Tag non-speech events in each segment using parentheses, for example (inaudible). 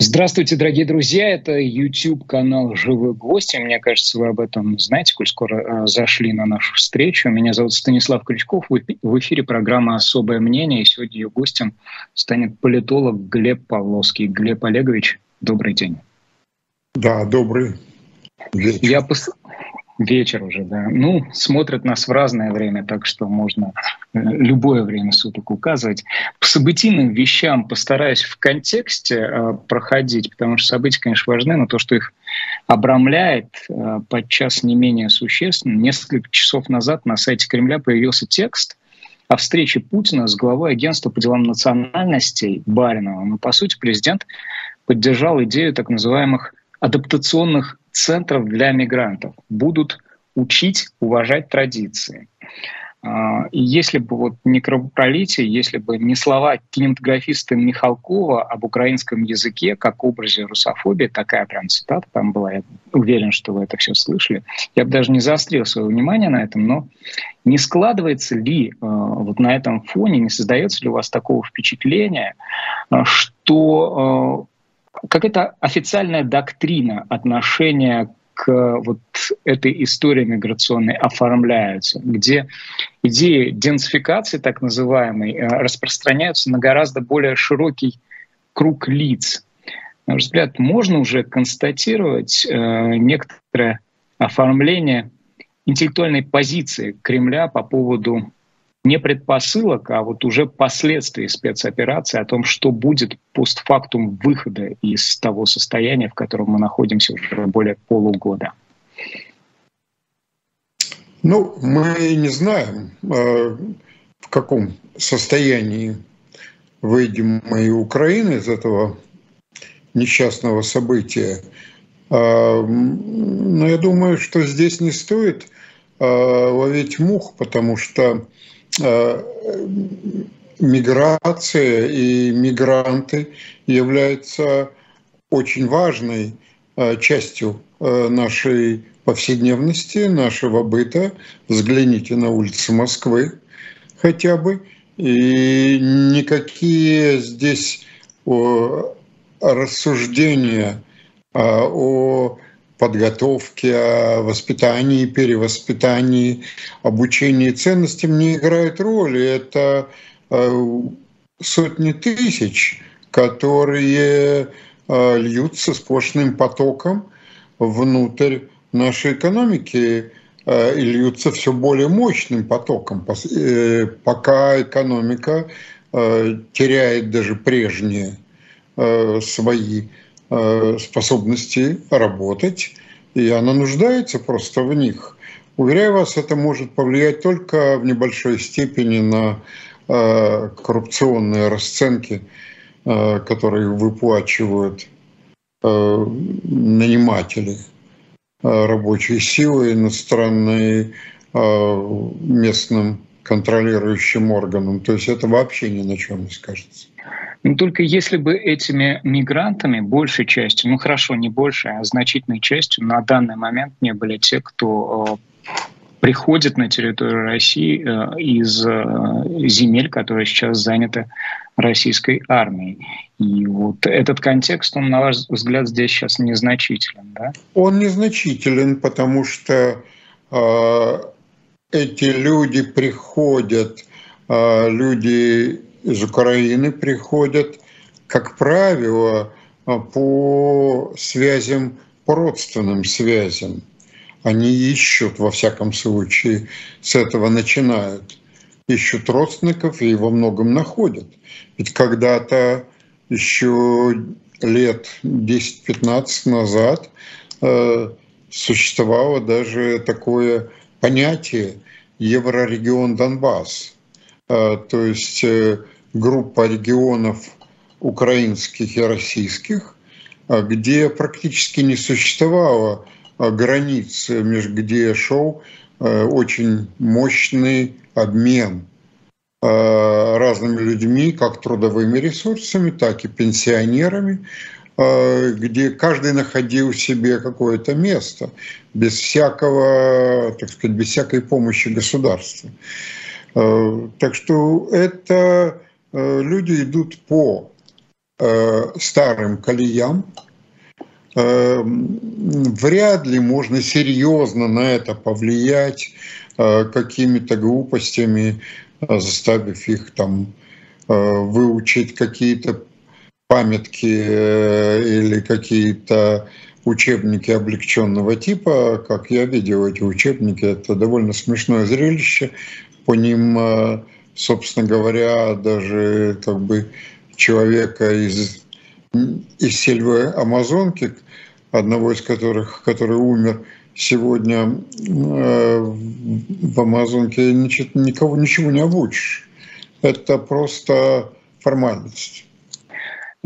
Здравствуйте, дорогие друзья. Это YouTube-канал «Живой гость». Мне кажется, вы об этом знаете, коль скоро э, зашли на нашу встречу. Меня зовут Станислав Крючков. В эфире программа «Особое мнение». И сегодня ее гостем станет политолог Глеб Павловский. Глеб Олегович, добрый день. Да, добрый вечер. Я, пос... Вечер уже, да. Ну, смотрят нас в разное время, так что можно э, любое время суток указывать. По событийным вещам постараюсь в контексте э, проходить, потому что события, конечно, важны, но то, что их обрамляет, э, подчас не менее существенно. Несколько часов назад на сайте Кремля появился текст о встрече Путина с главой агентства по делам национальностей Бариновым. Ну, по сути, президент поддержал идею так называемых адаптационных центров для мигрантов будут учить уважать традиции. А, и если бы вот не кровопролитие, если бы не слова кинематографиста Михалкова об украинском языке как образе русофобии, такая прям цитата там была, я уверен, что вы это все слышали, я бы даже не заострил свое внимание на этом, но не складывается ли а, вот на этом фоне, не создается ли у вас такого впечатления, а, что какая-то официальная доктрина отношения к вот этой истории миграционной оформляются, где идеи денсификации, так называемой, э, распространяются на гораздо более широкий круг лиц. На мой взгляд, можно уже констатировать э, некоторое оформление интеллектуальной позиции Кремля по поводу не предпосылок, а вот уже последствий спецоперации, о том, что будет постфактум выхода из того состояния, в котором мы находимся уже более полугода. Ну, мы не знаем, а, в каком состоянии выйдем мы и Украины из этого несчастного события. А, но я думаю, что здесь не стоит а, ловить мух, потому что Э, миграция и мигранты являются очень важной э, частью э, нашей повседневности, нашего быта. Взгляните на улицы Москвы хотя бы. И никакие здесь рассуждения о подготовке, воспитании, перевоспитании, обучении ценностям не играет роли. Это э, сотни тысяч, которые э, льются сплошным потоком внутрь нашей экономики э, и льются все более мощным потоком, пока экономика теряет даже прежние свои способности работать, и она нуждается просто в них. Уверяю вас, это может повлиять только в небольшой степени на э, коррупционные расценки, э, которые выплачивают наниматели рабочей силы иностранной местным контролирующим органам. То есть это вообще ни на чем не скажется. Только если бы этими мигрантами большей частью, ну хорошо, не большей, а значительной частью на данный момент не были те, кто э, приходит на территорию России э, из э, земель, которые сейчас заняты российской армией. И вот этот контекст, он, на ваш взгляд, здесь сейчас незначителен, да? Он незначителен, потому что э, эти люди приходят, э, люди из Украины приходят, как правило, по связям, по родственным связям. Они ищут, во всяком случае, с этого начинают. Ищут родственников и во многом находят. Ведь когда-то еще лет 10-15 назад э, существовало даже такое понятие еврорегион Донбасс. Э, то есть э, группа регионов украинских и российских, а, где практически не существовало а, границ, между где шел а, очень мощный обмен разными людьми, как трудовыми ресурсами, так и пенсионерами, где каждый находил себе какое-то место без всякого, так сказать, без всякой помощи государства. Так что это Э, люди идут по старым колеям, вряд ли можно серьезно на это повлиять какими-то глупостями, заставив их там выучить какие-то памятки или какие-то учебники облегченного типа. Как я видел эти учебники, это довольно смешное зрелище. По ним, э, собственно говоря, даже как бы человека из, из сельвы Амазонки, одного из которых, который умер сегодня э, в Амазонке, никого ничего не обучишь. Это просто формальность.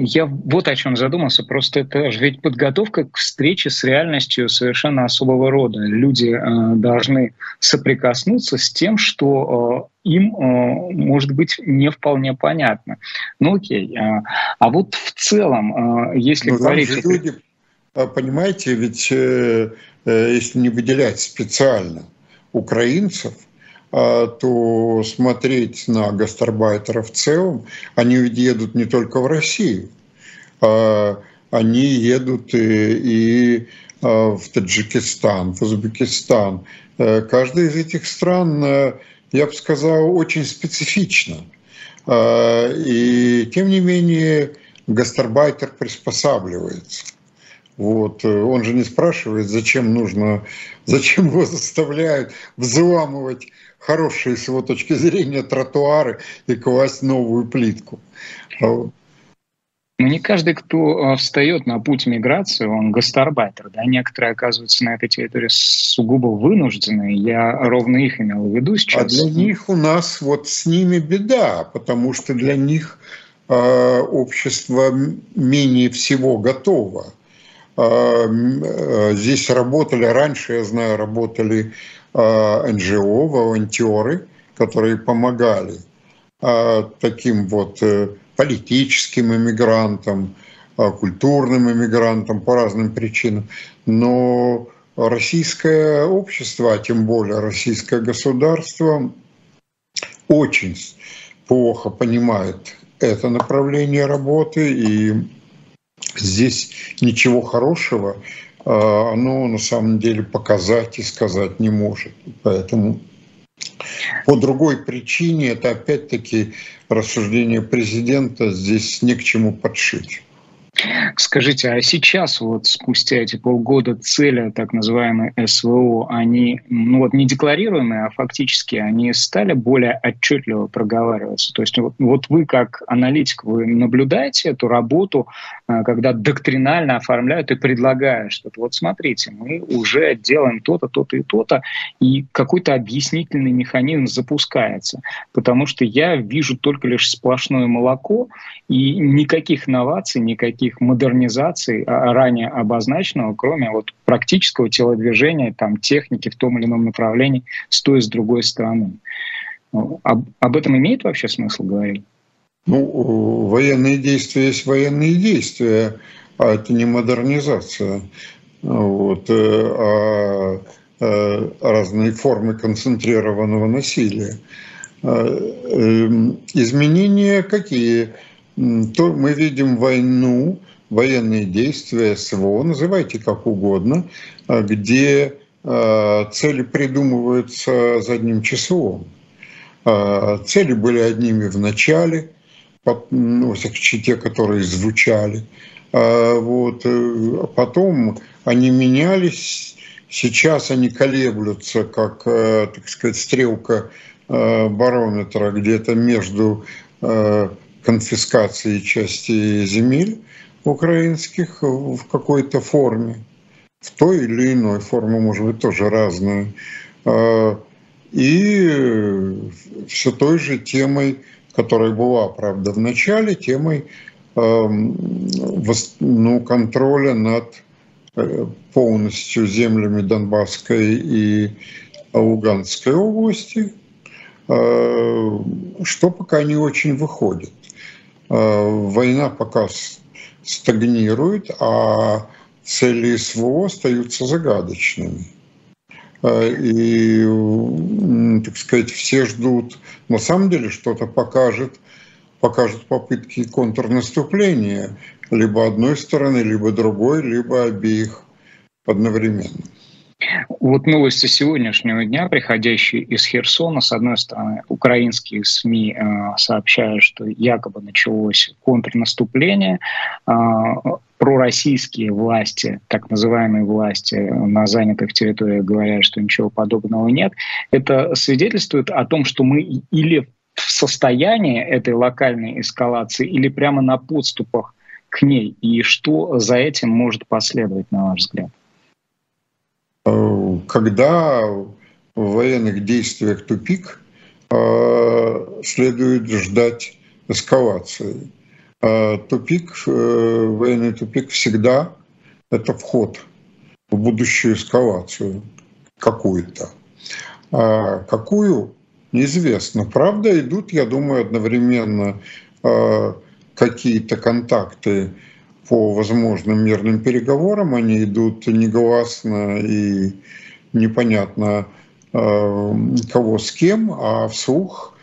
Я вот о чем задумался. Просто это же ведь подготовка к встрече с реальностью совершенно особого рода. Люди э, должны соприкоснуться с тем, что э, им э, может быть не вполне понятно. Ну окей. Э, а вот в целом, э, если Но говорить... Же люди, а, понимаете, ведь э, э, если не выделять специально украинцев, то смотреть на гастарбайтеров в целом, они ведь едут не только в Россию, а они едут и, и а, в Таджикистан, в Узбекистан. Э, каждая из этих стран, э, я бы сказал, очень специфична. А, и тем не менее гастарбайтер приспосабливается. Вот. Э, он же не спрашивает, зачем нужно, зачем его заставляют взламывать хорошие с его точки зрения тротуары и класть новую плитку. Но не каждый, кто а, встает на путь миграции, он гастарбайтер. Да? Некоторые оказываются на этой территории сугубо вынуждены. Я ровно их имел в виду сейчас. А для них у нас вот с ними беда, потому что для них э, общество менее всего готово. Э, здесь работали, раньше, я знаю, работали НГО, волонтеры, которые помогали таким вот э, политическим иммигрантам, культурным иммигрантам по разным причинам. Но российское общество, а тем более российское государство, очень плохо понимает это направление работы, и здесь ничего хорошего а, оно на самом деле показать и сказать не может. Поэтому по другой причине это опять-таки рассуждение президента здесь не к чему подшить. Скажите, а сейчас вот спустя эти полгода цели так называемой СВО, они ну вот не декларируемые, а фактически они стали более отчетливо проговариваться? То есть вот, вот вы как аналитик, вы наблюдаете эту работу, а, когда доктринально оформляют и предлагают что-то. Вот смотрите, мы уже делаем то-то, то-то и то-то, и какой-то объяснительный механизм запускается. Потому что я вижу только лишь сплошное молоко, и никаких новаций, никаких никаких модернизаций а, ранее обозначенного, кроме вот практического телодвижения, там, техники в том или ином направлении с той и с другой стороны. Ну, об, об этом имеет вообще смысл говорить? Ну, военные действия есть военные действия, а это не модернизация. Вот, э, а, а разные формы концентрированного насилия. Эм, изменения какие? то мы видим войну, военные действия СВО, называйте как угодно, где цели придумываются задним числом. Цели были одними в начале, ну, те, которые звучали. Вот. Э, потом они менялись, сейчас они колеблются, как, э, так сказать, стрелка э, барометра где-то между конфискации части земель украинских в какой-то форме, в той или иной форме, может быть, тоже разную. А, и все той же темой, которая была, правда, в начале, темой ну, контроля над э, полностью землями Донбасской и Луганской области, а, что пока не очень выходит. Э, война пока стагнирует, а цели СВО остаются загадочными. Э, и, так сказать, все ждут, на самом деле что-то покажет покажут попытки контрнаступления либо одной стороны, либо другой, либо обеих одновременно. Вот новости сегодняшнего дня, приходящие из Херсона, с одной стороны, украинские СМИ э, сообщают, что якобы началось контрнаступление, э, пророссийские власти, так называемые власти на занятых территориях говорят, что ничего подобного нет. Это свидетельствует о том, что мы или в состоянии этой локальной эскалации, или прямо на подступах к ней, и что за этим может последовать, на ваш взгляд? Э, когда в военных действиях тупик, э, следует ждать эскалации. Э, тупик, военный тупик всегда это вход в будущую эскалацию какую-то. А какую, неизвестно. Правда, идут, я думаю, одновременно какие-то контакты по возможным мирным переговорам. Они идут негласно и непонятно э, кого с кем, а вслух э,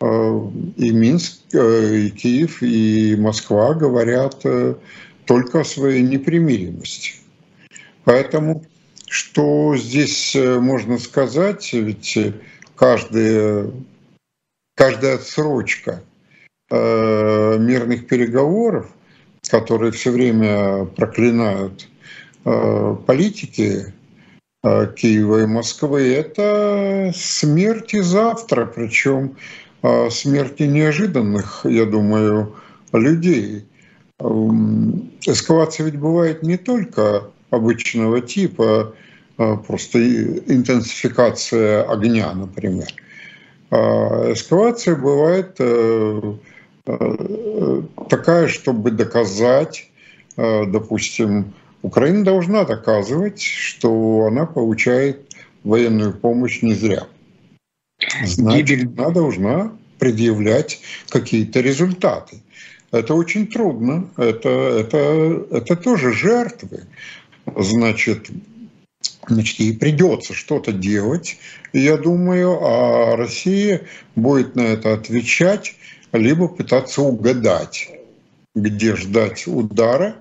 и Минск, э, и Киев, и Москва говорят только о своей непримиримости. Поэтому что здесь можно сказать, ведь каждая, каждая отсрочка мирных переговоров – которые все время проклинают э, политики э, Киева и Москвы, это смерти завтра, причем э, смерти неожиданных, я думаю, людей. Эм, эскалация ведь бывает не только обычного типа, просто интенсификация огня, например. Эскалация бывает Э, такая, чтобы доказать, э, допустим, Украина должна доказывать, что она получает военную помощь не зря. Значит, она должна предъявлять какие-то результаты. Это очень трудно, это, это, это тоже жертвы. Значит, значит, ей придется что-то делать. Я думаю, а Россия будет на это отвечать либо пытаться угадать, где ждать удара.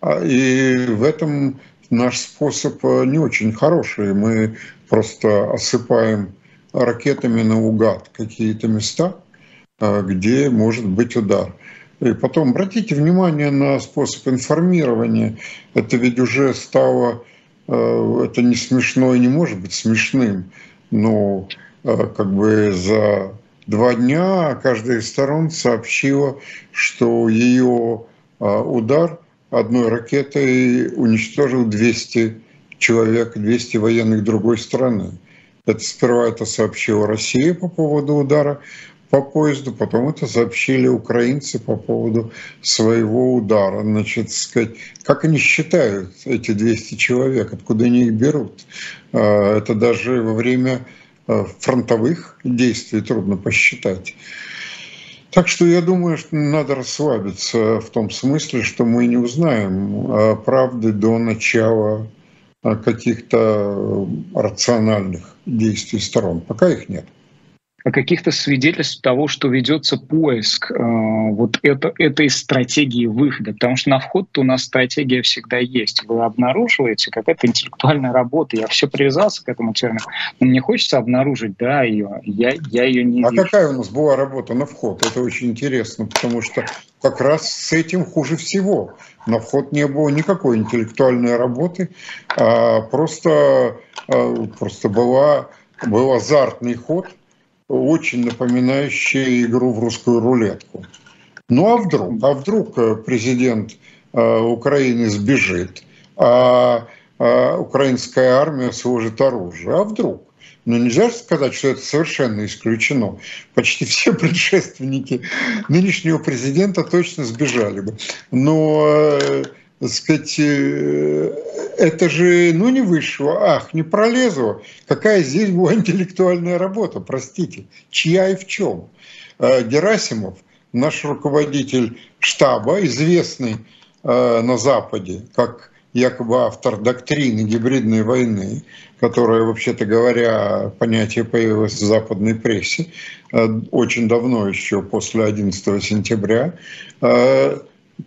А, и в этом наш способ э, не очень хороший. Мы просто осыпаем ракетами наугад какие-то места, э, где может быть удар. И потом обратите внимание на способ информирования. Это ведь уже стало, э, это не смешно и не может быть смешным, но как бы за два дня каждая из сторон сообщила, что ее а, удар одной ракетой уничтожил 200 человек, 200 военных другой страны. Это сперва это сообщила Россия по поводу удара по поезду, потом это сообщили украинцы по поводу своего удара. Значит, сказать, как они считают эти 200 человек, откуда они их берут? А, это даже во время Э, фронтовых действий трудно посчитать. Так что я думаю, что надо расслабиться в том смысле, что мы не узнаем э, правды до начала каких-то рациональных действий сторон. Пока их нет каких-то свидетельств того, что ведется поиск э, вот это, этой стратегии выхода. Потому что на вход у нас стратегия всегда есть. Вы обнаруживаете какая-то интеллектуальная работа. Я все привязался к этому термину. Но мне хочется обнаружить, да, ее. Я, я ее не А вижу. какая у нас была работа на вход? Это очень интересно, потому что как раз с этим хуже всего. На вход не было никакой интеллектуальной работы, а просто, а, просто была, был азартный ход – очень напоминающее игру в русскую рулетку. Ну а вдруг? А вдруг э, президент э, Украины сбежит, а, а украинская армия сложит оружие? А вдруг? Но ну, нельзя сказать, что это совершенно исключено. Почти все (laughs) предшественники нынешнего президента точно сбежали бы. Но э, сказать, э, это же, ну, не вышло, ах, не пролезло. Какая здесь была (laughs) интеллектуальная работа, простите, чья и в чем? Э, Герасимов, наш руководитель штаба, известный э, на Западе как якобы автор доктрины гибридной войны, которая, вообще-то говоря, понятие появилось в западной прессе очень давно, еще после 11 сентября,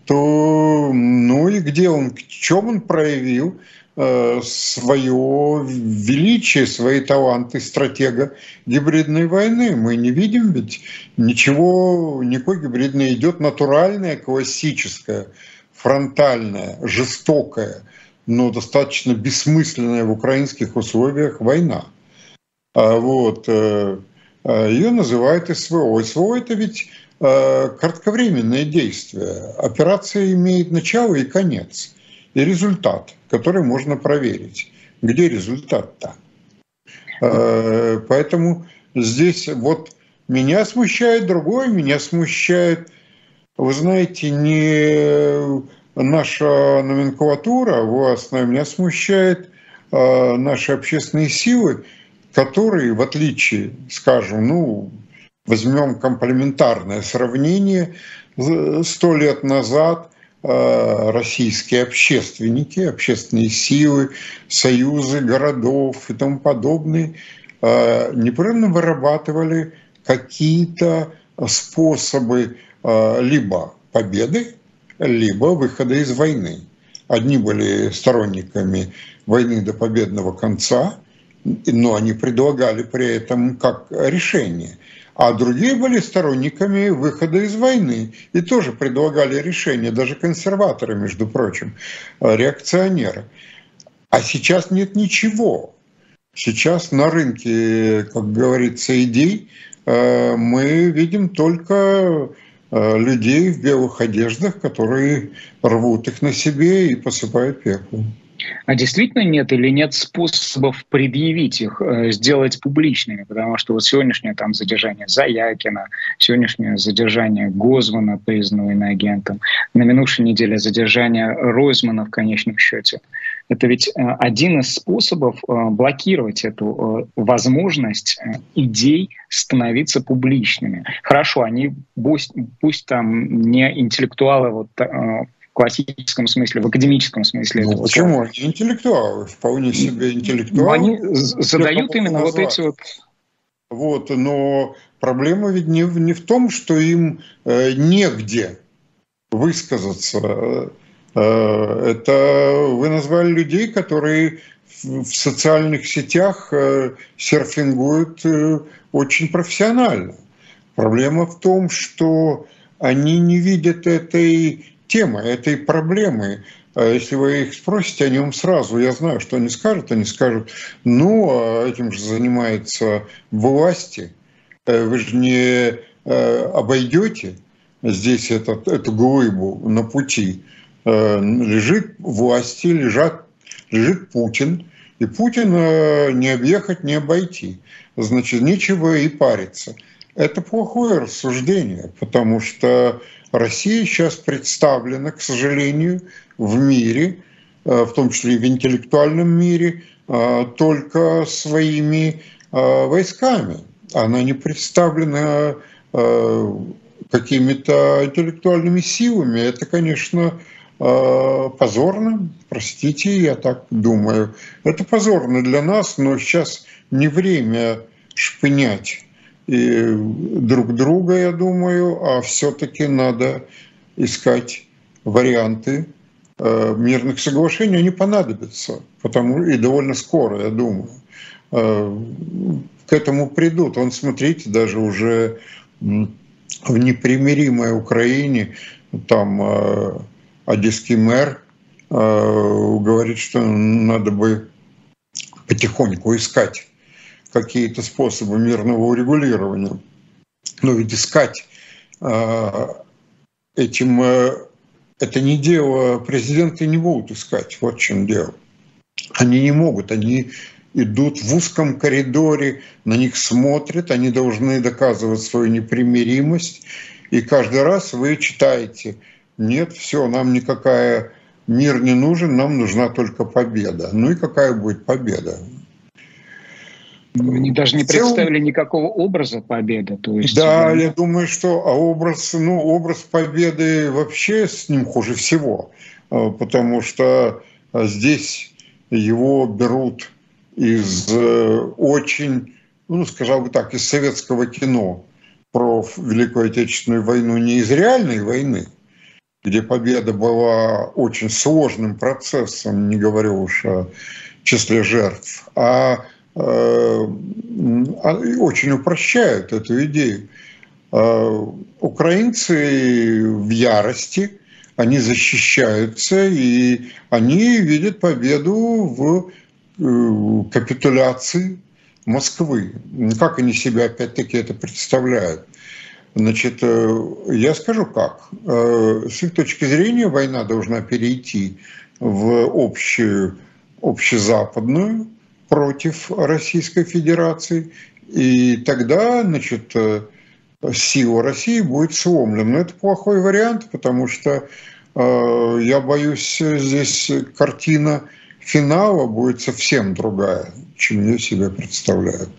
то ну и где он, в чем он проявил э, свое величие, свои таланты стратега гибридной войны. Мы не видим ведь ничего, никакой гибридной идет натуральная, классическая фронтальная, жестокая, но достаточно бессмысленная в украинских условиях война. А вот. Э, э, Ее называют СВО. СВО – это ведь кратковременное действие. Операция имеет начало и конец. И результат, который можно проверить. Где результат-то? Поэтому здесь вот меня смущает другое, меня смущает вы знаете, не наша номенклатура властная меня смущает а наши общественные силы, которые, в отличие, скажем, ну, возьмем комплементарное сравнение, сто лет назад а, российские общественники, общественные силы, союзы городов и тому подобное а, непрерывно вырабатывали какие-то способы а, либо победы, либо выхода из войны. Одни были сторонниками войны до победного конца, но они предлагали при этом как решение. А другие были сторонниками выхода из войны и тоже предлагали решение, даже консерваторы, между прочим, реакционеры. А сейчас нет ничего. Сейчас на рынке, как говорится, идей э, мы видим только Э, людей в белых одеждах, которые рвут их на себе и посыпают пеплом. А действительно нет или нет способов предъявить их, э, сделать публичными? Потому что вот сегодняшнее там задержание Заякина, сегодняшнее задержание Гозмана, признанного иноагентом, на минувшей неделе задержание Ройзмана в конечном счете. Это ведь э, один из способов э, блокировать эту возможность идей становиться публичными. Хорошо, они пусть, пусть там не интеллектуалы вот классическом смысле, в академическом смысле. Ну, почему? Они интеллектуалы, вполне себе интеллектуалы. Они задают именно назвать. вот эти вот... Вот, но проблема ведь не, не в том, что им э, негде высказаться. Э, это вы назвали людей, которые в социальных сетях э, серфингуют э, очень профессионально. Проблема в том, что они не видят этой темы, этой проблемы. А если вы их спросите о нем сразу, я знаю, что они скажут. Они скажут, ну, а этим же занимается власти. Э, вы же не э, обойдете здесь этот, эту глыбу на пути. Э, лежит власти, лежат, лежит Путин. И Путина не объехать, не обойти. Значит, нечего и париться. Это плохое рассуждение, потому что Россия сейчас представлена, к сожалению, в мире, э, в том числе и в интеллектуальном мире, э, только своими э, войсками. Она не представлена какими-то интеллектуальными силами. Это, конечно, позорно, простите, я так думаю. Это позорно для нас, но сейчас не время шпынять и друг друга, я думаю, а все-таки надо искать варианты э, мирных соглашений, они понадобятся, потому и довольно скоро, я думаю. Э, к этому придут. Он, смотрите, даже уже в непримиримой Украине, там э, одесский мэр говорит, что надо бы потихоньку искать какие-то способы мирного урегулирования. Но ведь искать э, этим э, это не дело, президенты не будут искать, вот в чем дело. Они не могут, они идут в узком коридоре, на них смотрят, они должны доказывать свою непримиримость. И каждый раз вы читаете, нет, все, нам никакая мир не нужен, нам нужна только победа. Ну и какая будет победа? Они даже не представили никакого образа победы. То есть, да, я думаю, что а образ, ну, образ победы вообще с ним хуже всего, а, потому что А здесь его берут из э, очень, ну, скажем бы так, из советского кино про Великую Отечественную войну не из реальной войны, где победа была очень сложным процессом, не говорю уж о числе жертв, э, а очень упрощают эту идею. Э, украинцы в ярости, они защищаются, и они видят победу в э, капитуляции Москвы. Как они себя опять-таки это представляют? Значит, э, я скажу как. С их точки зрения война должна перейти в общую, общезападную против Российской Федерации. И тогда, значит, сила России будет сломлена. Но это плохой вариант, потому что э, я боюсь, здесь картина финала будет совсем другая, чем я себе представляю.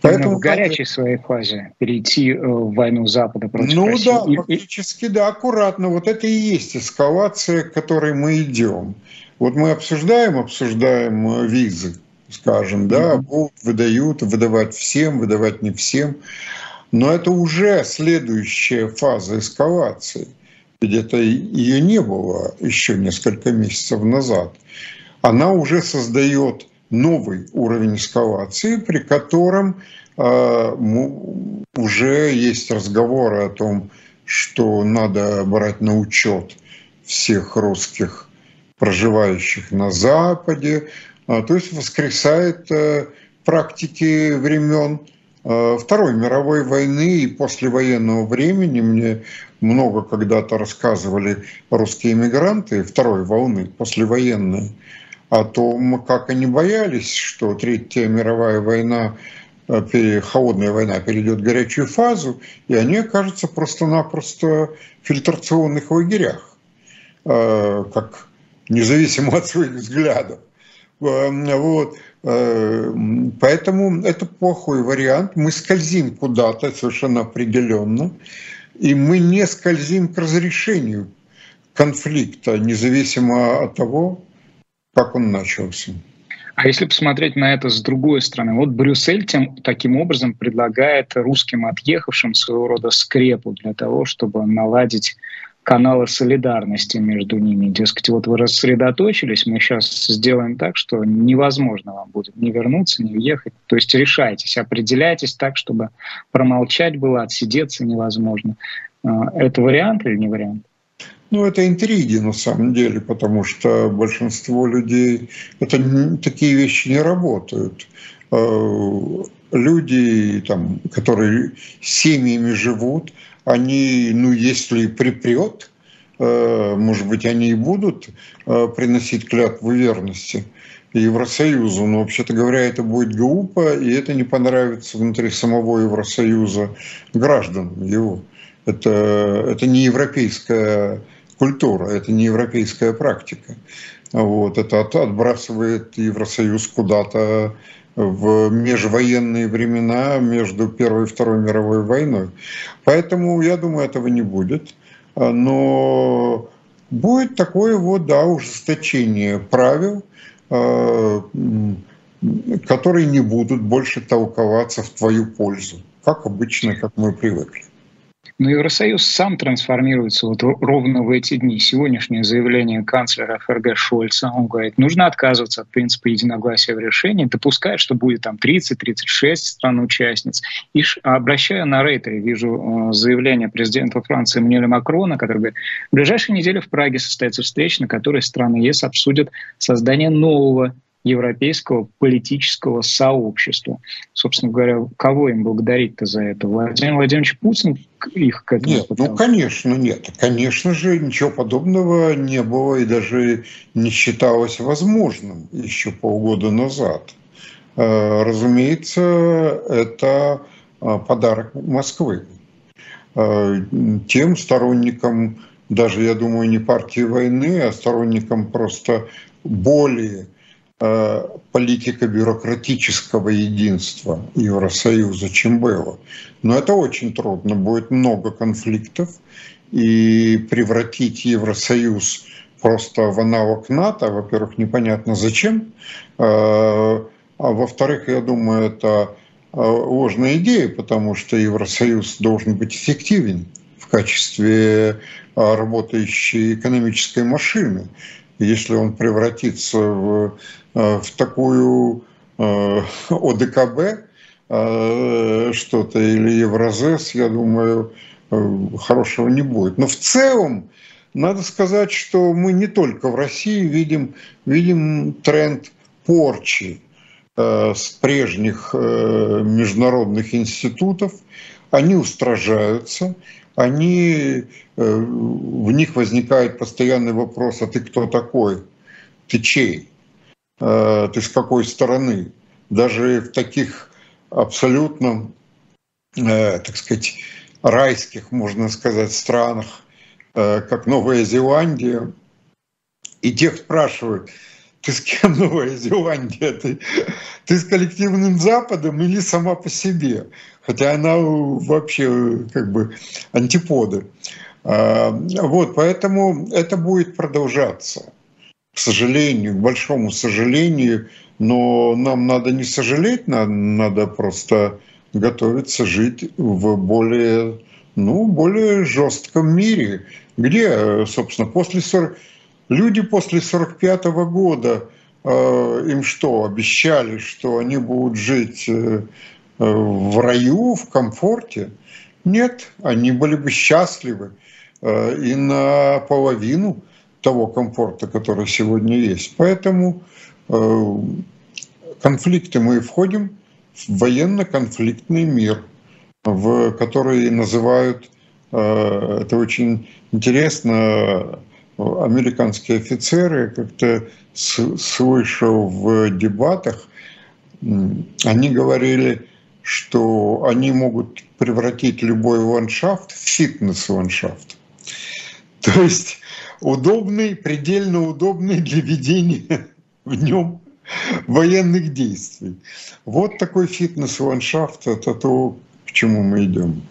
Поэтому в горячей своей фазе перейти э, в войну Запада против ну, России. Да, фактически, да, аккуратно. Вот это и есть эскалация, к которой мы идем. Вот мы обсуждаем, обсуждаем э, визы, скажем, да, будут, выдают, выдавать всем, выдавать не всем. Но это уже следующая фаза эскалации. Ведь это ее не было еще несколько месяцев назад. Она уже создает новый уровень эскалации, при котором э, уже есть разговоры о том, что надо брать на учет всех русских, проживающих на Западе. А, то есть воскресает э, практики времен Э, Второй мировой войны и послевоенного времени мне много когда-то рассказывали русские эмигранты второй волны, послевоенной, о том, как они боялись, что Третья мировая война, э, холодная война перейдет в горячую фазу, и они окажутся просто-напросто в фильтрационных лагерях, как независимо от своих взглядов. Вот. Э, поэтому это плохой вариант. Мы скользим куда-то совершенно определенно, и мы не скользим к разрешению конфликта, независимо от того, как он начался. А если посмотреть на это с другой стороны, вот Брюссель тем, таким образом предлагает русским отъехавшим своего рода скрепу для того, чтобы наладить каналы солидарности между ними. Дескать, вот вы рассредоточились, мы сейчас сделаем так, что невозможно вам будет не вернуться, не уехать. То есть решайтесь, определяйтесь так, чтобы промолчать было, отсидеться невозможно. А, это вариант или не вариант? Ну, это интриги на самом деле, потому что большинство людей, это такие вещи не работают. А, люди, там, которые семьями живут, они, ну, если припрет, э, может быть, они и будут э, приносить клятву верности Евросоюзу, но, вообще-то говоря, это будет глупо, и это не понравится внутри самого Евросоюза граждан его. Это, это не европейская культура, это не европейская практика. Вот, это отбрасывает Евросоюз куда-то в межвоенные времена между Первой и Второй мировой войной. Поэтому, я думаю, этого не будет. Но будет такое вот, да, ужесточение правил, э, которые не будут больше толковаться в твою пользу, как обычно, как мы привыкли. Но Евросоюз сам трансформируется вот ровно в эти дни. Сегодняшнее заявление канцлера ФРГ Шольца, он говорит, нужно отказываться от принципа единогласия в решении, допускает, что будет там 30-36 стран-участниц. И обращая на Рейтер, вижу э, заявление президента Франции Эммануэля Макрона, который говорит, в ближайшие недели в Праге состоится встреча, на которой страны ЕС обсудят создание нового европейского политического сообщества. Собственно говоря, кого им благодарить-то за это? Владимир Владимирович Путин их к этому Нет, ну, конечно, нет. Конечно же, ничего подобного не было и даже не считалось возможным еще полгода назад. Э, разумеется, это э, подарок Москвы. Э, тем сторонникам, даже, я думаю, не партии войны, а сторонникам просто более политика бюрократического единства Евросоюза, чем было. Но это очень трудно, будет много конфликтов, и превратить Евросоюз просто в аналог НАТО, во-первых, непонятно зачем, а во-вторых, я думаю, это ложная идея, потому что Евросоюз должен быть эффективен в качестве работающей экономической машины. Если он превратится в, в такую (laughs) ОДКБ, что-то или Евразес, я думаю, хорошего не будет. Но в целом надо сказать, что мы не только в России видим, видим тренд порчи э, с прежних э, международных институтов. Они устражаются, они, э, в них возникает постоянный вопрос, а ты кто такой? Ты чей? Э, ты с какой стороны? Даже в таких абсолютно, э, так сказать, райских, можно сказать, странах, как Новая Зеландия, и тех спрашивают, ты с кем Новая Зеландия? Ты, ты с коллективным Западом или сама по себе? Хотя она вообще как бы антиподы. А, вот, поэтому это будет продолжаться. К сожалению, к большому сожалению, но нам надо не сожалеть, надо, просто готовиться жить в более, ну, более жестком мире, где, собственно, после 40... люди после 45 -го года э, им что, обещали, что они будут жить э, в раю, в комфорте? Нет, они были бы счастливы э, и на половину того комфорта, который сегодня есть. Поэтому конфликты мы входим в военно-конфликтный мир, в который называют Э, это очень интересно. Американские офицеры, как-то слышал в дебатах, они говорили, что они могут превратить любой ландшафт в фитнес-ландшафт. То есть удобный, предельно удобный для ведения (laughs) в нем военных действий. Вот такой фитнес-ландшафт – это то, к чему мы идем.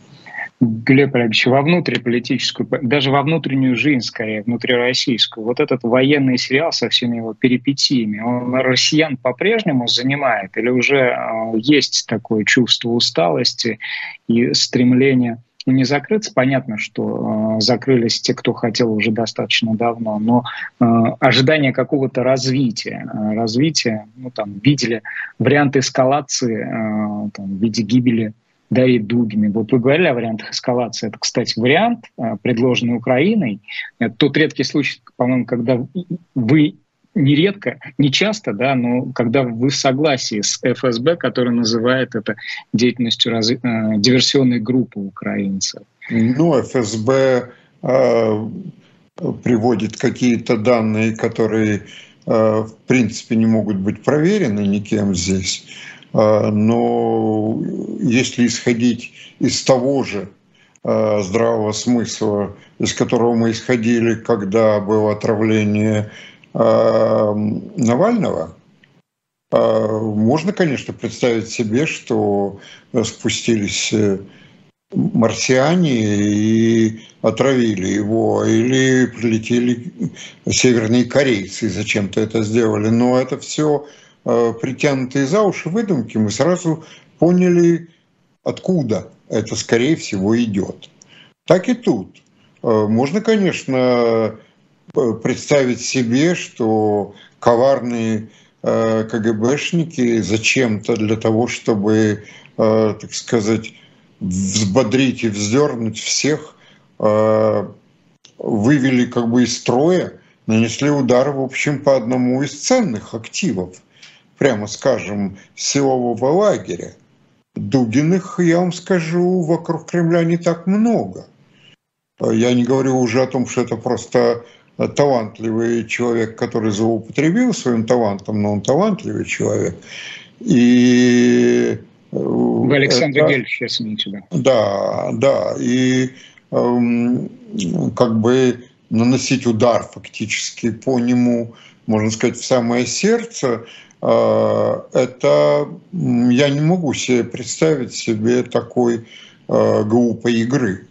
Глеб Олегович, во внутриполитическую, даже во внутреннюю жизнь, скорее, внутрироссийскую, вот этот военный сериал со всеми его перипетиями, он россиян по-прежнему занимает или уже э, есть такое чувство усталости и стремление не закрыться. Понятно, что э, закрылись те, кто хотел уже достаточно давно, но э, ожидание какого-то развития, э, развития, ну там видели варианты эскалации э, там, в виде гибели Давид Дугиной. Вот вы говорили о вариантах эскалации. Это, кстати, вариант, э, предложенный Украиной. Это тот редкий случай, по-моему, когда вы нередко, не часто, да, но когда вы в согласии с ФСБ, который называет это деятельностью раз... Э, диверсионной группы украинцев. Ну, ФСБ э, приводит какие-то данные, которые э, в принципе не могут быть проверены никем здесь. А, но если исходить из того же а, здравого смысла, из которого мы исходили, когда было отравление а, Навального, можно, конечно, представить себе, что спустились э, марсиане и отравили его, или прилетели северные корейцы и зачем-то это сделали. Но это все притянутые за уши выдумки, мы сразу поняли, откуда это, скорее всего, идет. Так и тут. Э, можно, конечно, представить себе, что коварные э, КГБшники зачем-то для того, чтобы, так сказать, взбодрить и вздернуть всех, вывели как бы из строя, нанесли удар, в общем, по одному из ценных активов – прямо скажем, силового лагеря. Дугиных, я вам скажу, вокруг Кремля не так много. Я не говорю уже о том, что это просто талантливый человек, который злоупотребил своим талантом, но он талантливый человек. И в Александре это, Гель сейчас имеете да? Да, да. И эм, как бы наносить удар фактически по нему, можно сказать, в самое сердце – это я не могу себе представить себе такой а, глупой игры,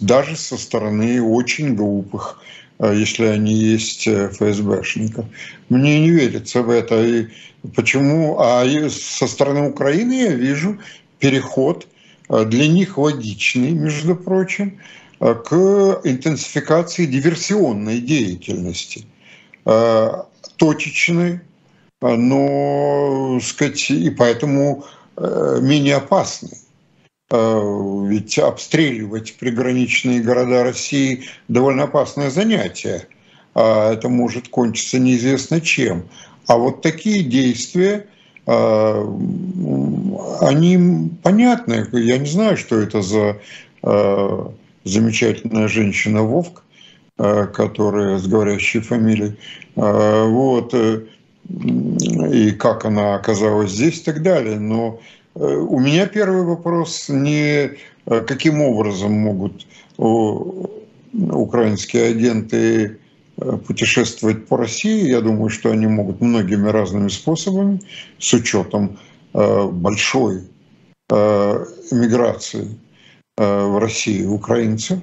даже со стороны очень глупых если они есть ФСБшников. Мне не верится в это. И почему? А со стороны Украины я вижу переход для них логичный, между прочим, к интенсификации диверсионной деятельности, точечной, но, сказать, и поэтому менее опасной. Э, ведь обстреливать приграничные города России довольно опасное занятие. А это может кончиться неизвестно чем. А вот такие действия, э, они понятны. Я не знаю, что это за э, замечательная женщина Вовк, которая с говорящей фамилией. Вот. И как она оказалась здесь и так далее. Но Э, у меня первый вопрос не э, каким образом могут украинские агенты э, путешествовать по России. Я думаю, что они могут многими разными способами, с учетом большой миграции в России украинцев,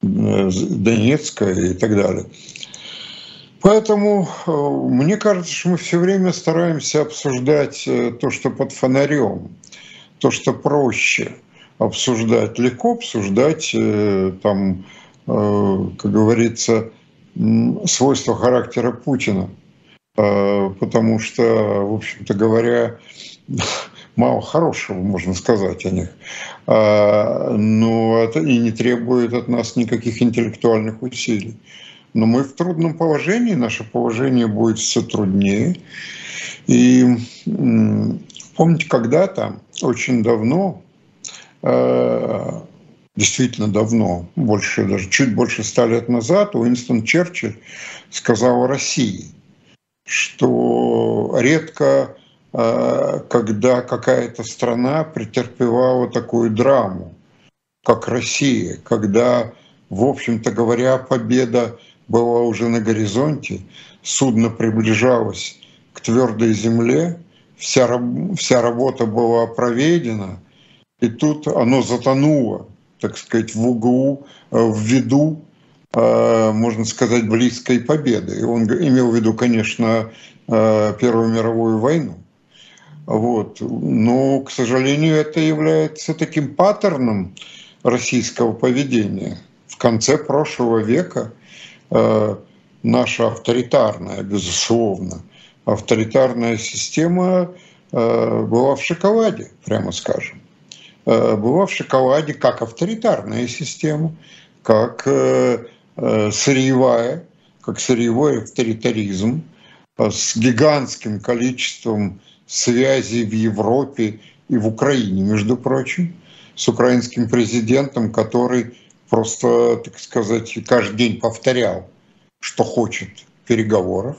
Донецка и так далее. Поэтому э, мне кажется, что мы все время стараемся обсуждать э, то, что под фонарем, то, что проще обсуждать, легко обсуждать, э, там, как говорится, свойства характера Путина. Потому что, в общем-то говоря, (laughs) мало хорошего можно сказать о них. Но это и не требует от нас никаких интеллектуальных усилий но мы в трудном положении, наше положение будет все труднее. И помните, когда-то, очень давно, э, действительно давно, больше, даже чуть больше ста лет назад, Уинстон Черчилль сказал о России, что редко, э, когда какая-то страна претерпевала такую драму, как Россия, когда, в общем-то говоря, победа была уже на горизонте, судно приближалось к твердой земле, вся, вся работа была проведена, и тут оно затонуло, так сказать, в углу, э, в виду, э, можно сказать, близкой победы. И он имел в виду, конечно, э, Первую мировую войну. Вот. Но, к сожалению, это является таким паттерном российского поведения. В конце прошлого века наша авторитарная, безусловно, авторитарная система э, была в шоколаде, прямо скажем. Э, была в шоколаде как авторитарная система, как сырьевая, как сырьевой авторитаризм с гигантским количеством связей в Европе и в Украине, между прочим, с украинским президентом, который просто, так сказать, каждый день повторял, что хочет переговоров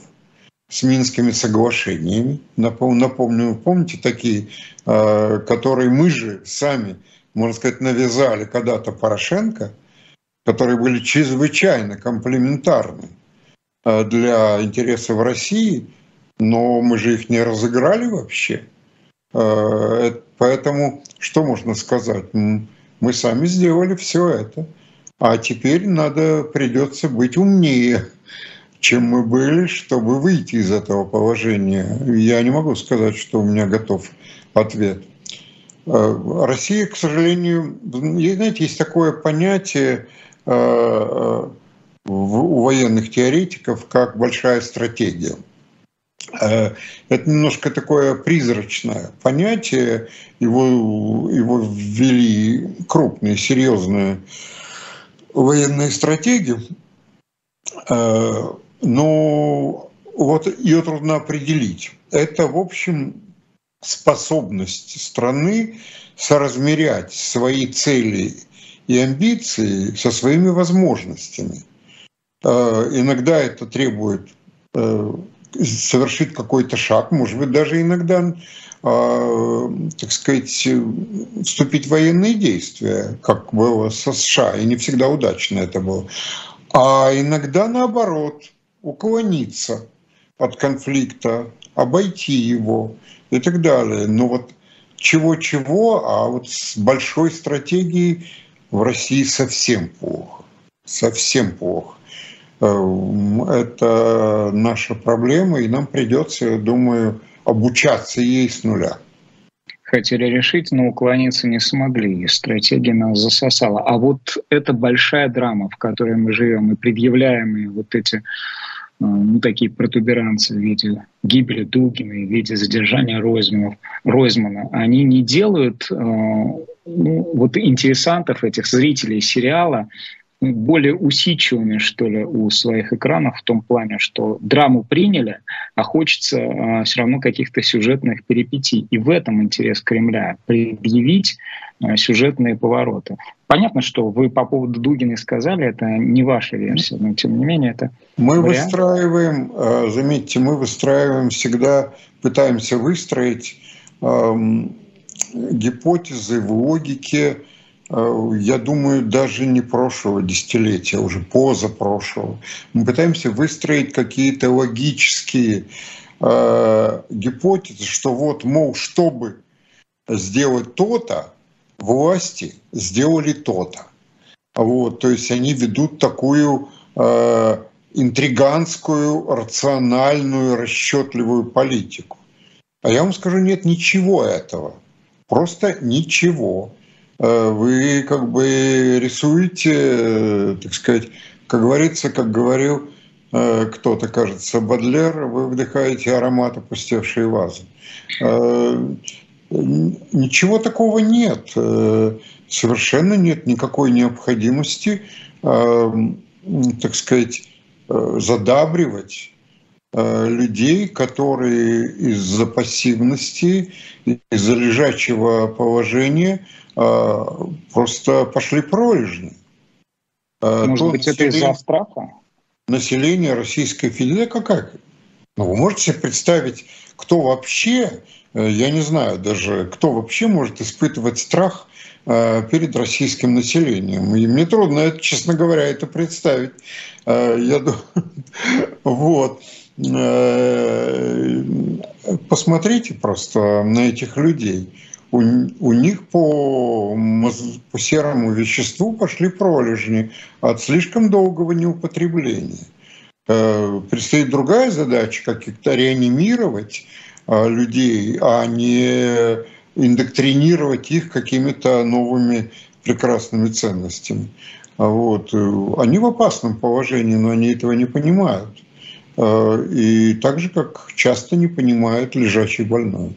с Минскими соглашениями. Напомню, помните такие, э, которые мы же сами, можно сказать, навязали когда-то Порошенко, которые были чрезвычайно комплементарны э, для интересов России, но мы же их не разыграли вообще. Э, поэтому что можно сказать? Мы сами сделали все это. А теперь надо, придется быть умнее, чем мы были, чтобы выйти из этого положения. Я не могу сказать, что у меня готов ответ. Э, Россия, к сожалению, знаете, есть такое понятие э, э, у военных теоретиков, как большая стратегия. Это немножко такое призрачное понятие, его, его ввели крупные, серьезные военной стратегии, э, но вот ее трудно определить. Это, в общем, способность страны соразмерять свои цели и амбиции со своими возможностями. Э, иногда это требует совершить какой-то шаг, может быть, даже иногда а, так сказать, вступить в военные действия, как было со США, и не всегда удачно это было. А иногда наоборот, уклониться от конфликта, обойти его и так далее. Но вот чего-чего, а вот с большой стратегией в России совсем плохо. Совсем плохо. Это наша проблема, и нам придется, я думаю, обучаться ей с нуля хотели решить, но уклониться не смогли, и стратегия нас засосала. А вот это большая драма, в которой мы живем, и предъявляемые вот эти э, ну, такие протуберанцы в виде гибели Дугина, в виде задержания Ройзмана, Ройзмана они не делают э, ну, вот интересантов, этих зрителей сериала, более усидчивыми, что ли, у своих экранов в том плане, что драму приняли, а хочется э, все равно каких-то сюжетных перипетий. И в этом интерес Кремля — предъявить э, сюжетные повороты. Понятно, что вы по поводу Дугина сказали, это не ваша версия, но тем не менее это Мы вариант. выстраиваем, э, заметьте, мы выстраиваем всегда, пытаемся выстроить э, гипотезы в логике, я думаю, даже не прошлого десятилетия, а уже позапрошлого. Мы пытаемся выстроить какие-то логические э, гипотезы, что вот, мол, чтобы сделать то-то, власти сделали то-то. Вот, то есть они ведут такую э, интриганскую, рациональную, расчетливую политику. А я вам скажу, нет ничего этого. Просто ничего. Э, вы как бы рисуете, э, так сказать, как говорится, как говорил э, кто-то, кажется, Бадлер, вы вдыхаете аромат опустевшей вазы. Ничего такого нет. Совершенно нет никакой необходимости, так сказать, задабривать людей, которые из-за пассивности, из-за лежачего положения – просто пошли пролежни. Э, Может То быть, это из-за страха? Население Российской Федерации какая? Ну, вы можете себе представить, кто вообще, э, я не знаю даже, кто вообще может испытывать страх перед российским населением. И мне трудно, это, честно говоря, это представить. Я думаю, (laughs) вот. Посмотрите просто на этих людей у, у них по, по серому веществу пошли пролежни от слишком долгого неупотребления. Э, предстоит другая задача, как их-то реанимировать э, людей, а не индоктринировать их какими-то новыми прекрасными ценностями. А вот. Они в опасном положении, но они этого не понимают. Э, и так же, как часто не понимает лежачий больной.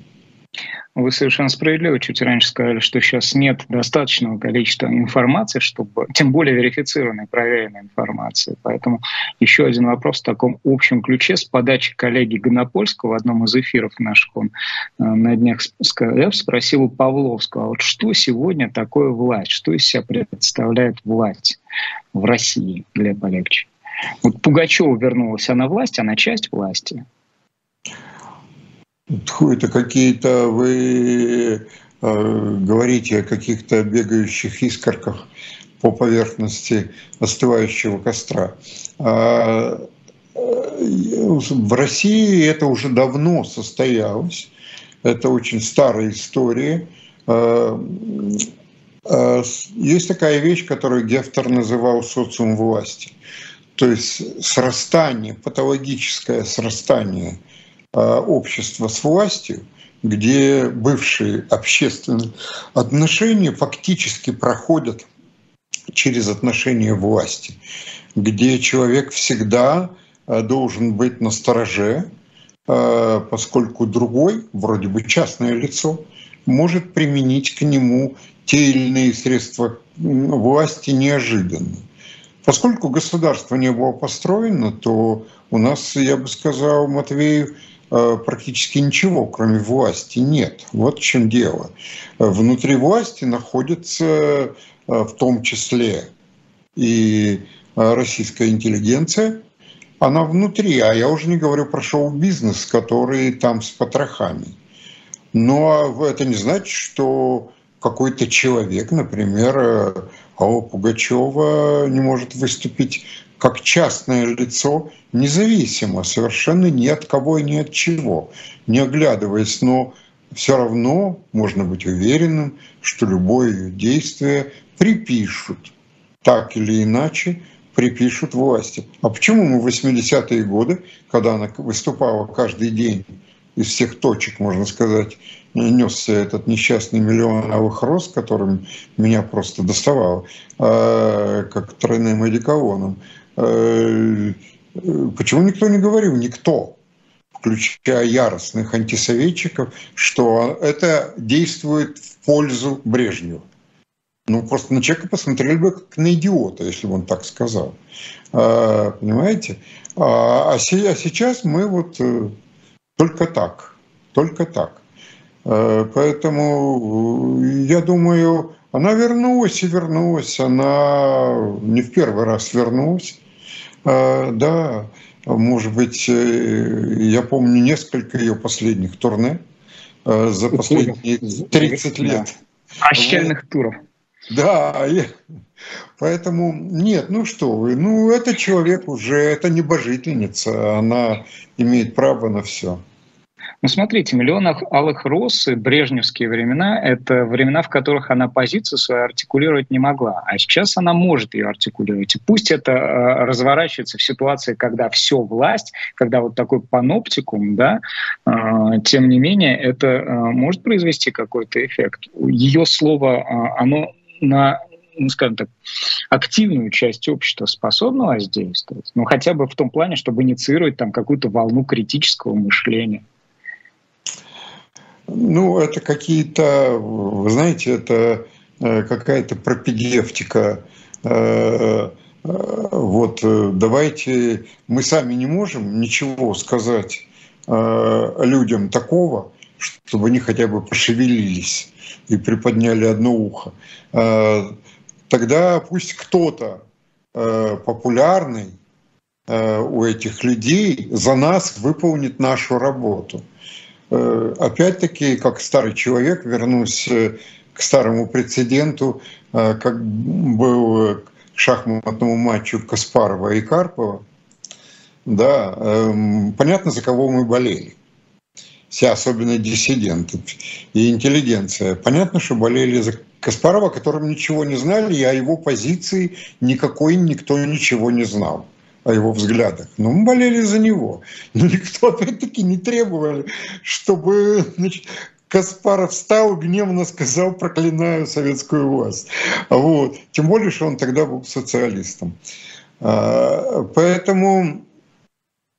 Вы совершенно справедливо чуть раньше сказали, что сейчас нет достаточного количества информации, чтобы, тем более верифицированной, проверенной информации. Поэтому еще один вопрос в таком общем ключе. С подачи коллеги Гонопольского в одном из эфиров наших он э, на днях сказал, спросил у Павловского, а вот что сегодня такое власть, что из себя представляет власть в России, для Олегович? Вот Пугачева вернулась, она власть, она часть власти. Это какие-то вы э, говорите о каких-то бегающих искорках по поверхности остывающего костра. А, э, в России это уже давно состоялось. Это очень старая история. А, а, есть такая вещь, которую Гефтер называл социум власти. То есть срастание, патологическое срастание – Э, общества с властью, где бывшие общественные отношения фактически проходят через отношения власти, где человек всегда э, должен быть на стороже, э, поскольку другой, вроде бы частное лицо, может применить к нему те или иные средства власти неожиданно. Поскольку государство не было построено, то у нас, я бы сказал, Матвеев, Э, практически ничего, кроме власти, нет. Вот в чем дело. Внутри власти находится э, в том числе и э, российская интеллигенция, она внутри, а я уже не говорю про шоу-бизнес, который там с потрохами. Но это не значит, что какой-то человек, например, Алла Пугачева не может выступить как частное лицо, независимо, совершенно ни от кого и ни от чего, не оглядываясь, но все равно можно быть уверенным, что любое ее действие припишут так или иначе припишут власти. А почему мы в 80-е годы, когда она выступала каждый день из всех точек, можно сказать, несся этот несчастный миллионовых роз, которым меня просто доставало, а, как тройным одеколоном. А, почему никто не говорил? Никто включая яростных антисоветчиков, что это действует в пользу Брежнева. Ну, просто на человека посмотрели бы как на идиота, если бы он так сказал. А, понимаете? А, а, а сейчас мы вот э, только так, только так. Поэтому э, я думаю, она вернулась и вернулась, она не в первый раз вернулась. Да, может быть, э, я помню несколько ее последних турне за последние 30 лет. Прощальных туров. Да, я... поэтому нет, ну что вы, ну это человек уже, это небожительница, она имеет право на все. Ну, смотрите, миллион алых роз и брежневские времена — это времена, в которых она позицию свою артикулировать не могла. А сейчас она может ее артикулировать. И пусть это э, разворачивается в ситуации, когда все власть, когда вот такой паноптикум, да, э, тем не менее, это э, может произвести какой-то эффект. Ее слово, э, оно на ну, скажем так, активную часть общества способна воздействовать, ну, хотя бы в том плане, чтобы инициировать там какую-то волну критического мышления. Ну, это какие-то, вы знаете, это э, какая-то пропедевтика. Э, э, вот давайте мы сами не можем ничего сказать людям такого, чтобы они хотя бы пошевелились и приподняли одно ухо. Тогда пусть кто-то популярный у этих людей за нас выполнит нашу работу – опять-таки, как старый человек, вернусь э, к старому прецеденту, э, как был к шахматному матчу Каспарова и Карпова. Да, эм, понятно, за кого мы болели. Все, особенно диссиденты и интеллигенция. Понятно, что болели за Каспарова, о котором ничего не знали, и о его позиции никакой никто ничего не знал о его взглядах. Но мы болели за него. Но никто, опять-таки, не требовали, чтобы значит, Каспаров встал, гневно сказал, проклинаю советскую власть. Вот. Тем более, что он тогда был социалистом. А, поэтому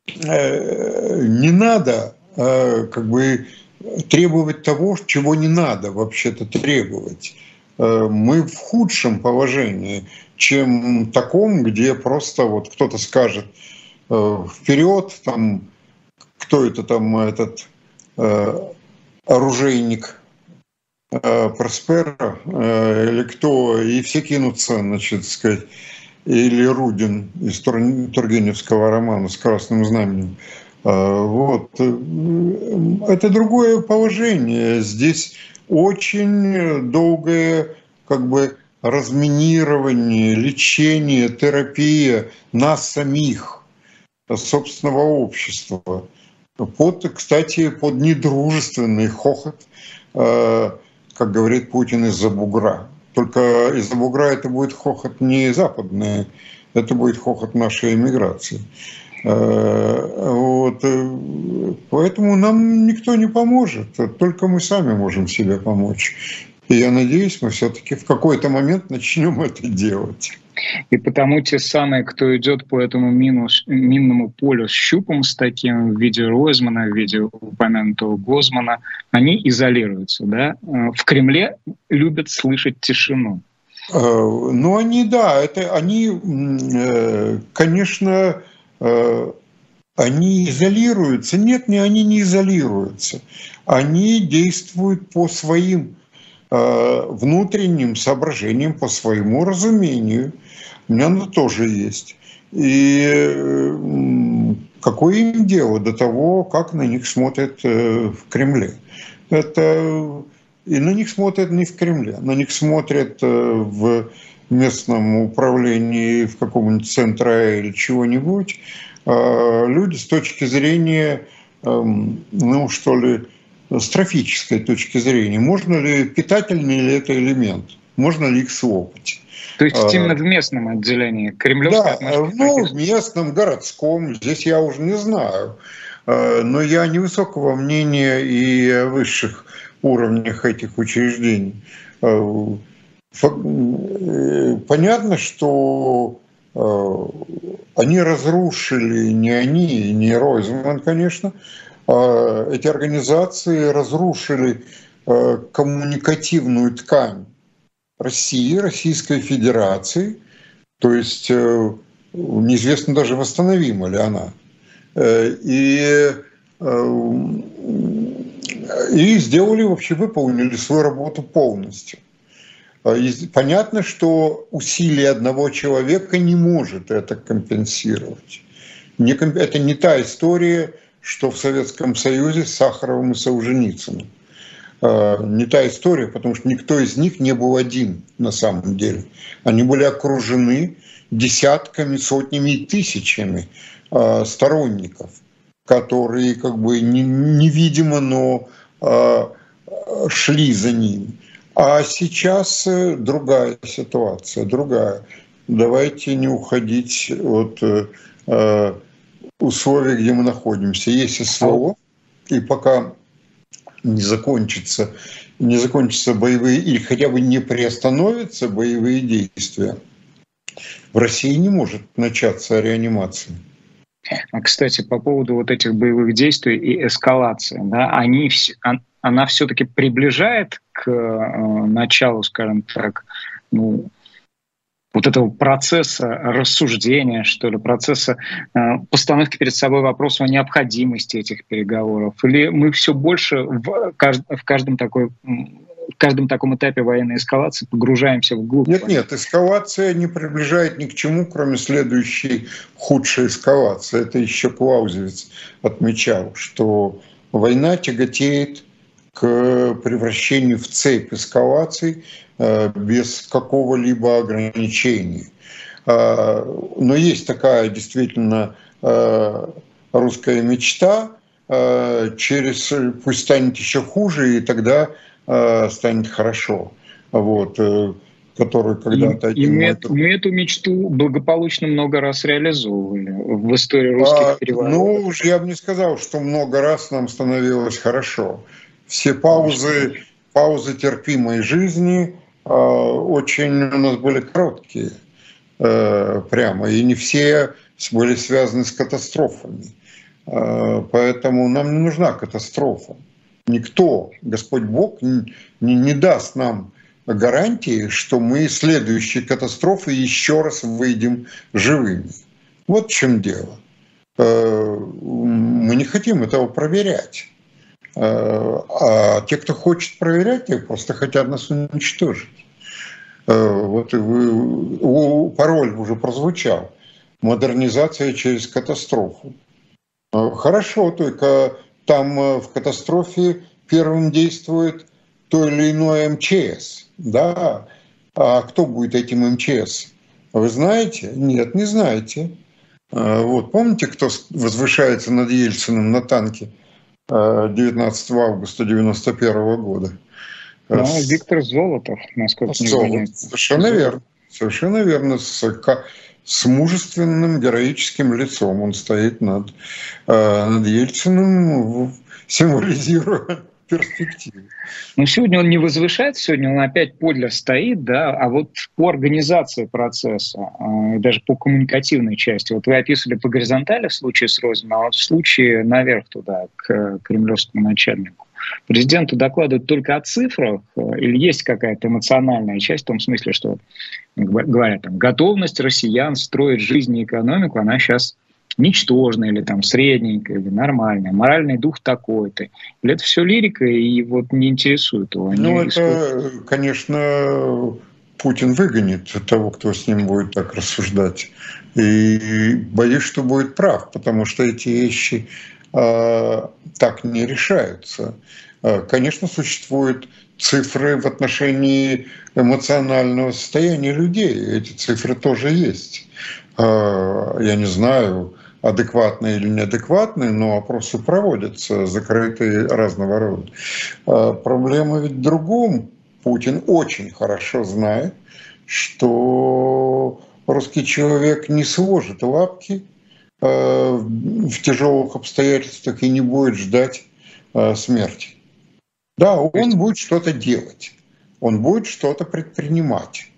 э, не надо э, как бы требовать того, чего не надо вообще-то требовать. Э, мы в худшем положении чем таком, где просто вот кто-то скажет э, вперед, там кто это там этот э, оружейник э, Проспера э, или кто, и все кинутся, значит, сказать, или Рудин из Тургеневского романа с красным знаменем. Э, вот. Это другое положение. Здесь очень долгое как бы разминирование, лечение, терапия нас самих, собственного общества. Под, кстати, под недружественный хохот, э, как говорит Путин, из-за бугра. Только из-за бугра это будет хохот не западный, это будет хохот нашей эмиграции. Э, вот. Э, поэтому нам никто не поможет, только мы сами можем себе помочь. И я надеюсь, мы все-таки в какой-то момент начнем это делать. И потому те самые, кто идет по этому минус, минному полю с щупом с таким в виде Ройзмана, в виде упомянутого Гозмана, они изолируются. Да? В Кремле любят слышать тишину. Э, ну, они, да, это они, э, конечно, э, они изолируются. Нет, не они не изолируются. Они действуют по своим Э, внутренним соображением по своему разумению. У меня оно тоже есть. И какое им дело до того, как на них смотрят э, в Кремле? Это и на них смотрят не в Кремле, на них смотрят э, в местном управлении, в каком-нибудь центре или чего-нибудь, люди с точки зрения, эм, ну что ли, с трофической точки зрения, можно ли, питательный ли это элемент, можно ли их слопать. То есть а, именно в местном отделении Кремлевской Да, ну, в местном, городском, здесь я уже не знаю. А, но я невысокого мнения и о высших уровнях этих учреждений. Э, понятно, что они разрушили, не они, не Ройзман, конечно, эти организации разрушили коммуникативную ткань России, Российской Федерации, то есть э, неизвестно даже восстановима ли она. Э, и, э, и сделали, вообще выполнили свою работу полностью. И понятно, что усилие одного человека не может это компенсировать. Это не та история, что в Советском Союзе с Сахаровым и Солженицыным. Э, не та история, потому что никто из них не был один на самом деле. Они были окружены десятками, сотнями и тысячами э, сторонников, которые как бы невидимо, но э, шли за ними. А сейчас другая ситуация, другая. Давайте не уходить от условий, где мы находимся. Есть СВО, и пока не закончится, не закончатся боевые или хотя бы не приостановятся боевые действия, в России не может начаться реанимация. А, кстати, по поводу вот этих боевых действий и эскалации, да, они, она все-таки приближает к э, началу, скажем так, ну, вот этого процесса рассуждения, что ли, процесса э, постановки перед собой вопроса о необходимости этих переговоров? Или мы все больше в, в каждом такой в каждом таком этапе военной эскалации погружаемся в глубь. Нет, нет, эскалация не приближает ни к чему, кроме следующей худшей эскалации. Это еще Клаузевиц отмечал, что война тяготеет к превращению в цепь эскалаций, Э, без какого-либо ограничения. А, но есть такая действительно э, русская мечта, э, через пусть станет еще хуже, и тогда станет хорошо. Вот, который когда-то... И, и мы, эту, мы эту мечту благополучно много раз реализовывали в истории русских а, переворотов. Ну, я бы не сказал, что много раз нам становилось хорошо. Все паузы, паузы терпимой жизни, а, очень у нас были короткие э, прямо, и не все были связаны с катастрофами. А, поэтому нам не нужна катастрофа. Никто, Господь Бог, не, не даст нам гарантии, что мы из следующей катастрофы еще раз выйдем живыми. Вот в чем дело. Э, мы не хотим этого проверять. Э, а те, кто хочет проверять, те просто хотят нас уничтожить. Э, вот пароль уже прозвучал. Модернизация через катастрофу. Э, хорошо, только там в катастрофе первым действует то или иное МЧС. Да? А кто будет этим МЧС? Вы знаете? Нет, не знаете. Вот помните, кто возвышается над Ельциным на танке? 19 августа 1991 года. Ну, с... Виктор Золотов, насколько Золотов. мне Совершенно верно. Совершенно верно. С, с мужественным, героическим лицом он стоит над, э, над Ельциным, символизируя перспективы. Ну, сегодня он не возвышается, сегодня он опять подле стоит, да, а вот по организации процесса, э, даже по коммуникативной части, вот вы описывали по горизонтали в случае с Розином, а вот в случае наверх туда, к кремлевскому начальнику. Президенту докладывают только о цифрах, э, или есть какая-то эмоциональная часть в том смысле, что говорят, там, готовность россиян строить жизнь и экономику, она сейчас ничтожная или там средненькая или нормальная, моральный дух такой-то. Или это все лирика и вот не интересует его. Ну, это, конечно, Путин выгонит того, кто с ним будет так рассуждать. И боюсь, что будет прав, потому что эти вещи э, так не решаются. Э, конечно, существуют цифры в отношении эмоционального состояния людей. Эти цифры тоже есть. Э, я не знаю, адекватные или неадекватные, но опросы проводятся, закрытые разного рода. А проблема ведь в другом. Путин очень хорошо знает, что русский человек не сложит лапки э, в тяжелых обстоятельствах и не будет ждать э, смерти. Да, он будет что-то делать, он будет что-то предпринимать.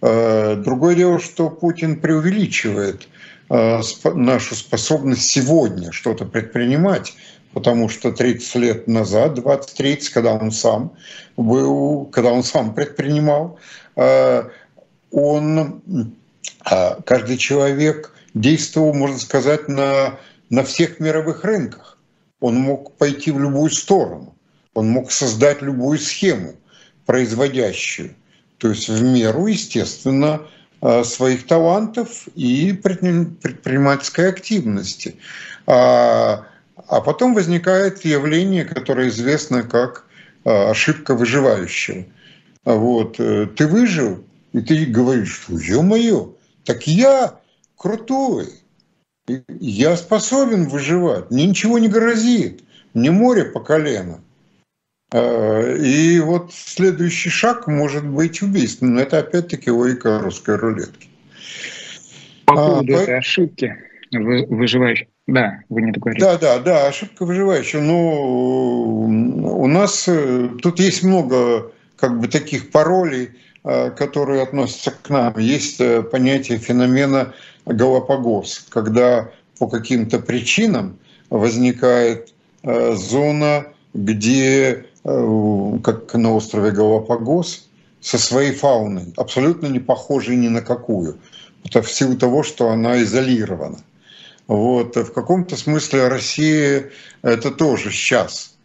Другое дело, что Путин преувеличивает нашу способность сегодня что-то предпринимать, потому что 30 лет назад, 20-30, когда он сам был, когда он сам предпринимал, он а каждый человек действовал, можно сказать, на, на всех мировых рынках. Он мог пойти в любую сторону, он мог создать любую схему производящую, то есть в меру, естественно, своих талантов и предпринимательской активности. А, а потом возникает явление, которое известно как а, ошибка выживающего. Вот. Э, ты выжил, и ты говоришь, что ё-моё, так я крутой, я способен выживать, мне ничего не грозит, мне море по колено. А, и вот следующий шаг может быть убийственным. Это опять-таки логика русской рулетки. По а, поводу а, этой по... ошибки выживающей. Да, вы не договорили. Да, да, да, ошибка выживающая. Но у нас э, тут есть много как бы таких паролей, Э, которые относятся к нам. Есть э, понятие феномена Галапагос, когда по каким-то причинам возникает э, зона, где, как на острове Галапагос, со своей фауной, абсолютно не похожей ни на какую. В силу того, что она изолирована. Вот. В каком-то смысле Россия – это тоже сейчас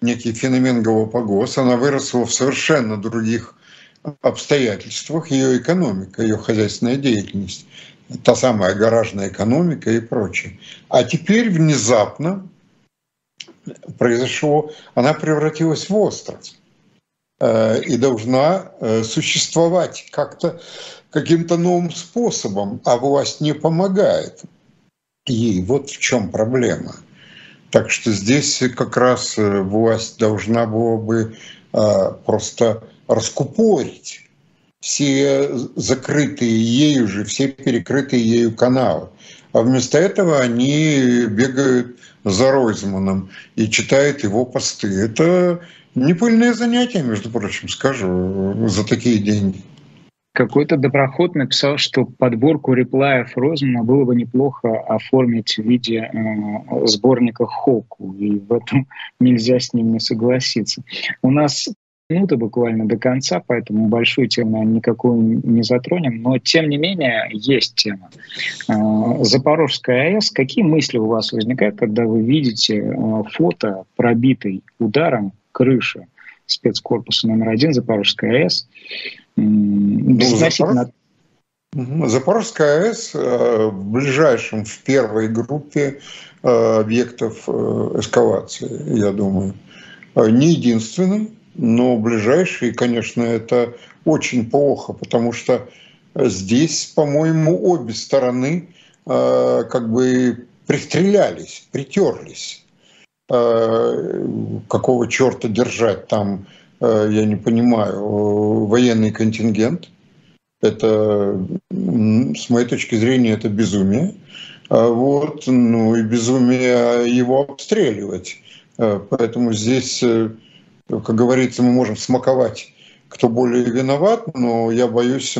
некий феномен Галапагос. Она выросла в совершенно других обстоятельствах ее экономика, ее хозяйственная деятельность, та самая гаражная экономика и прочее. А теперь внезапно произошло, она превратилась в остров э, и должна э, существовать как-то каким-то новым способом, а власть не помогает ей. Вот в чем проблема. Так что здесь как раз э, власть должна была бы просто раскупорить все закрытые ею же, все перекрытые ею каналы. А вместо этого они бегают за Ройзманом и читают его посты. Это не пыльное занятие, между прочим, скажу, за такие деньги. Какой-то доброход написал, что подборку реплаев Розмана было бы неплохо оформить в виде э, сборника Хоку, и в этом (laughs) нельзя с ним не согласиться. У нас минуты буквально до конца, поэтому большую тему никакую не затронем. Но, тем не менее, есть тема. А, Запорожская АЭС. Какие мысли у вас возникают, когда вы видите а, фото пробитой ударом крыши спецкорпуса номер один Запорожской АЭС? Ну, Запорож... Запорожская АЭС э, в ближайшем, в первой группе э, объектов э, эскалации, я думаю. Не единственный, но ближайшие, конечно, это очень плохо, потому что здесь, по-моему, обе стороны э, как бы пристрелялись, притерлись. Э, какого черта держать там, э, я не понимаю, военный контингент? Это, с моей точки зрения, это безумие. А вот, ну и безумие его обстреливать. Поэтому здесь как говорится, мы можем смаковать, кто более виноват, но я боюсь,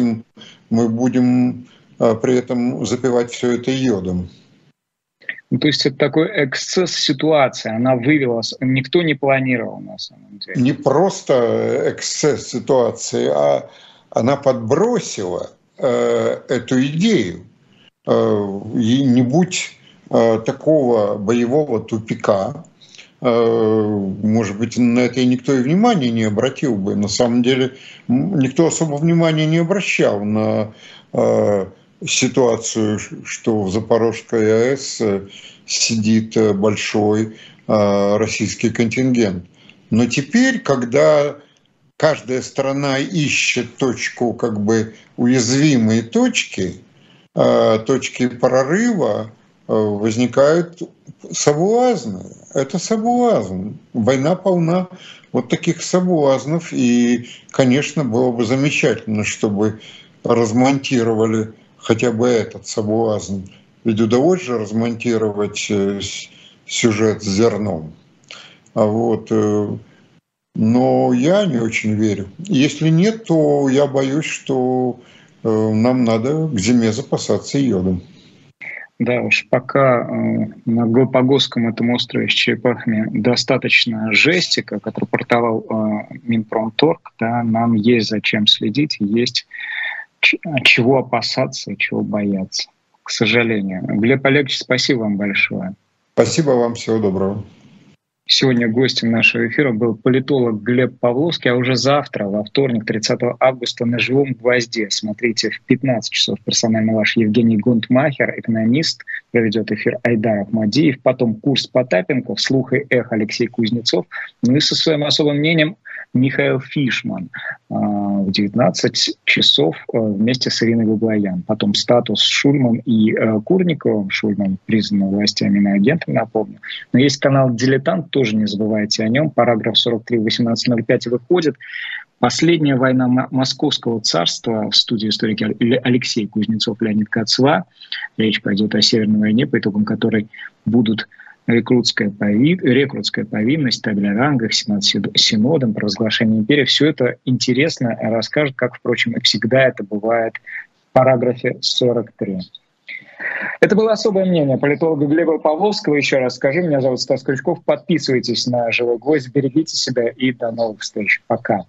мы будем а, при этом запивать все это йодом. Ну, то есть это такой эксцесс ситуации, она вывела, никто не планировал на самом деле. Не просто эксцесс ситуации, а она подбросила э, эту идею. Э, и не будь э, такого боевого тупика, может быть, на это и никто и внимания не обратил бы. На самом деле никто особо внимания не обращал на э, ситуацию, что в Запорожской АЭС э, сидит большой российский контингент. Но теперь, когда каждая страна ищет точку, как бы уязвимые точки, точки прорыва, возникают соблазны. Это соблазн. Война полна вот таких соблазнов. И, конечно, было бы замечательно, чтобы размонтировали хотя бы этот соблазн. Ведь удалось же размонтировать э, сюжет с зерном. А вот, э, но я не очень верю. Если нет, то я боюсь, что э, нам надо к зиме запасаться йодом. Да уж, пока э, на Галапагосском этом острове с черепахами достаточно жести, как отрапортовал э, Минпромторг, да, нам есть зачем следить, есть чего опасаться и чего бояться, к сожалению. Глеб Олегович, спасибо вам большое. Спасибо вам, всего доброго. Сегодня гостем нашего эфира был политолог Глеб Павловский, а уже завтра, во вторник, 30 августа, на живом гвозде. Смотрите в 15 часов персонально ваш Евгений Гунтмахер, экономист, проведет эфир Айдар Ахмадиев, потом курс Потапенко, вслух и эх Алексей Кузнецов, ну и со своим особым мнением Михаил Фишман а, в 19 часов а, вместе с Ириной Гуглаян. Потом статус Шульман и а, Курниковым. Шульман признан властями иноагентом, напомню. Но есть канал «Дилетант», тоже не забывайте о нем. Параграф 43 18.05 выходит. Последняя война Московского царства в студии историки Алексей Кузнецов, Леонид Кацва. Речь пойдет о Северной войне, по итогам которой будут рекрутская, пови... рекрутская повинность, табель о рангах, синодом, провозглашение империи. Все это интересно расскажет, как, впрочем, и всегда это бывает в параграфе 43. Это было особое мнение политолога Глеба Павловского. Еще раз скажу, меня зовут Стас Крючков. Подписывайтесь на «Живой гвоздь», берегите себя и до новых встреч. Пока.